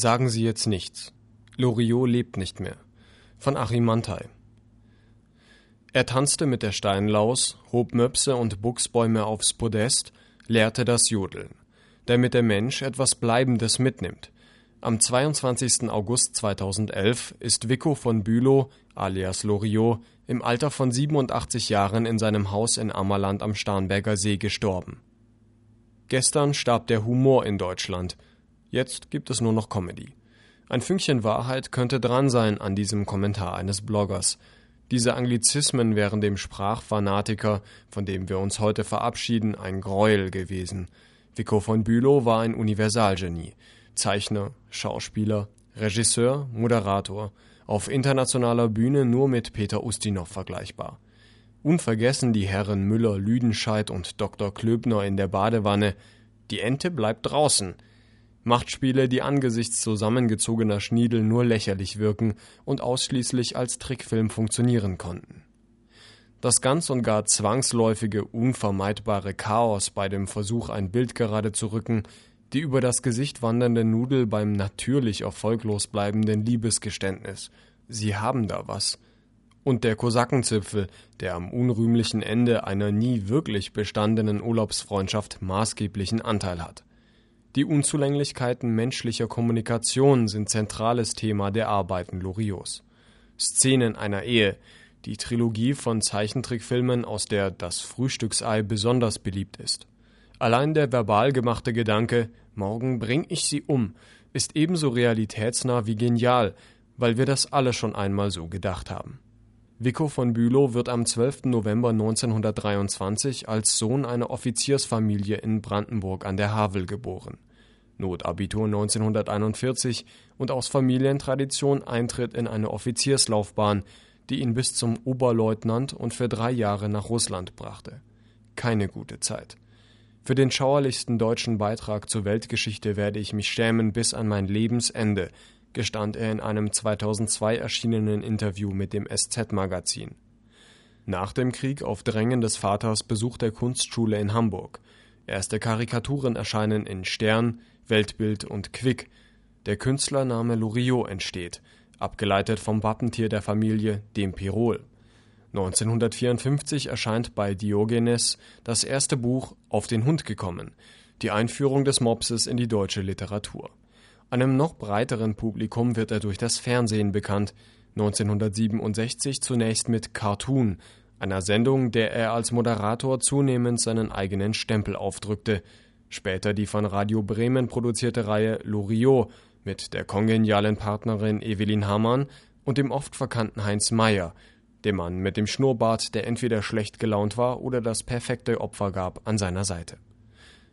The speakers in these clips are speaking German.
Sagen Sie jetzt nichts. Loriot lebt nicht mehr. Von Achim Mantai. Er tanzte mit der Steinlaus, hob Möpse und Buchsbäume aufs Podest, lehrte das Jodeln, damit der Mensch etwas Bleibendes mitnimmt. Am 22. August 2011 ist Vico von Bülow, alias Loriot, im Alter von 87 Jahren in seinem Haus in Ammerland am Starnberger See gestorben. Gestern starb der Humor in Deutschland. Jetzt gibt es nur noch Comedy. Ein Fünkchen Wahrheit könnte dran sein an diesem Kommentar eines Bloggers. Diese Anglizismen wären dem Sprachfanatiker, von dem wir uns heute verabschieden, ein Greuel gewesen. Vico von Bülow war ein Universalgenie. Zeichner, Schauspieler, Regisseur, Moderator, auf internationaler Bühne nur mit Peter Ustinov vergleichbar. Unvergessen die Herren Müller, Lüdenscheid und Dr. Klöbner in der Badewanne. Die Ente bleibt draußen. Machtspiele, die angesichts zusammengezogener Schniedel nur lächerlich wirken und ausschließlich als Trickfilm funktionieren konnten. Das ganz und gar zwangsläufige, unvermeidbare Chaos bei dem Versuch, ein Bild gerade zu rücken, die über das Gesicht wandernde Nudel beim natürlich erfolglos bleibenden Liebesgeständnis. Sie haben da was. Und der Kosakenzipfel, der am unrühmlichen Ende einer nie wirklich bestandenen Urlaubsfreundschaft maßgeblichen Anteil hat. Die Unzulänglichkeiten menschlicher Kommunikation sind zentrales Thema der Arbeiten Loriots. Szenen einer Ehe, die Trilogie von Zeichentrickfilmen, aus der Das Frühstücksei besonders beliebt ist. Allein der verbal gemachte Gedanke, morgen bring ich sie um, ist ebenso realitätsnah wie genial, weil wir das alle schon einmal so gedacht haben. Vico von Bülow wird am 12. November 1923 als Sohn einer Offiziersfamilie in Brandenburg an der Havel geboren. Notabitur 1941 und aus Familientradition Eintritt in eine Offizierslaufbahn, die ihn bis zum Oberleutnant und für drei Jahre nach Russland brachte. Keine gute Zeit. Für den schauerlichsten deutschen Beitrag zur Weltgeschichte werde ich mich schämen bis an mein Lebensende, gestand er in einem 2002 erschienenen Interview mit dem SZ-Magazin. Nach dem Krieg auf Drängen des Vaters besucht er Kunstschule in Hamburg. Erste Karikaturen erscheinen in Stern, Weltbild und Quick. Der Künstlername Loriot entsteht, abgeleitet vom Wappentier der Familie, dem Pirol. 1954 erscheint bei Diogenes das erste Buch Auf den Hund gekommen, die Einführung des Mopses in die deutsche Literatur. Einem noch breiteren Publikum wird er durch das Fernsehen bekannt, 1967 zunächst mit Cartoon, einer Sendung, der er als Moderator zunehmend seinen eigenen Stempel aufdrückte, später die von Radio Bremen produzierte Reihe Loriot mit der kongenialen Partnerin Evelyn Hamann und dem oft verkannten Heinz Meyer, dem Mann mit dem Schnurrbart, der entweder schlecht gelaunt war oder das perfekte Opfer gab, an seiner Seite.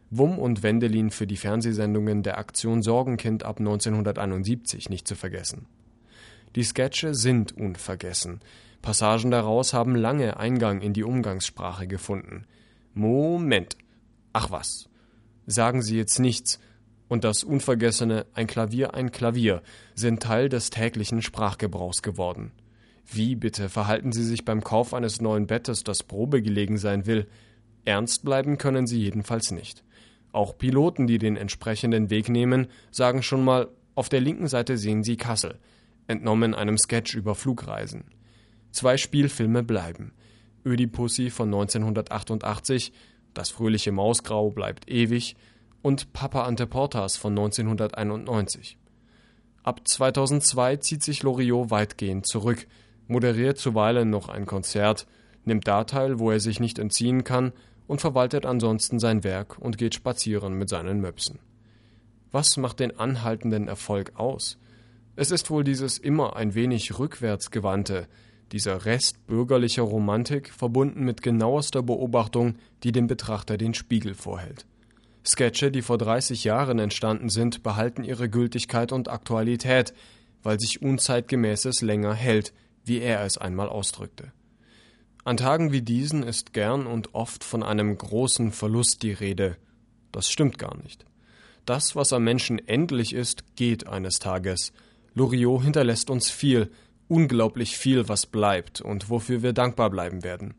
Wum und Wendelin für die Fernsehsendungen der Aktion Sorgenkind ab 1971 nicht zu vergessen. Die Sketche sind unvergessen. Passagen daraus haben lange Eingang in die Umgangssprache gefunden. Moment. Ach was. Sagen Sie jetzt nichts. Und das unvergessene Ein Klavier, ein Klavier sind Teil des täglichen Sprachgebrauchs geworden. Wie bitte verhalten Sie sich beim Kauf eines neuen Bettes, das Probe gelegen sein will? Ernst bleiben können Sie jedenfalls nicht. Auch Piloten, die den entsprechenden Weg nehmen, sagen schon mal, auf der linken Seite sehen Sie Kassel, entnommen einem Sketch über Flugreisen. Zwei Spielfilme bleiben. Ödipussy von 1988, Das fröhliche Mausgrau bleibt ewig und Papa Ante Portas von 1991. Ab 2002 zieht sich Loriot weitgehend zurück, moderiert zuweilen noch ein Konzert, nimmt da teil, wo er sich nicht entziehen kann und verwaltet ansonsten sein Werk und geht spazieren mit seinen Möpsen. Was macht den anhaltenden Erfolg aus? Es ist wohl dieses immer ein wenig rückwärtsgewandte, dieser Rest bürgerlicher Romantik verbunden mit genauester Beobachtung, die dem Betrachter den Spiegel vorhält. Sketche, die vor 30 Jahren entstanden sind, behalten ihre Gültigkeit und Aktualität, weil sich Unzeitgemäßes länger hält, wie er es einmal ausdrückte. An Tagen wie diesen ist gern und oft von einem großen Verlust die Rede. Das stimmt gar nicht. Das, was am Menschen endlich ist, geht eines Tages. Loriot hinterlässt uns viel, unglaublich viel, was bleibt und wofür wir dankbar bleiben werden.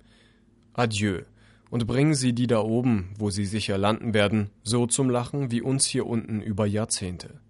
Adieu, und bringen Sie die da oben, wo sie sicher landen werden, so zum Lachen wie uns hier unten über Jahrzehnte.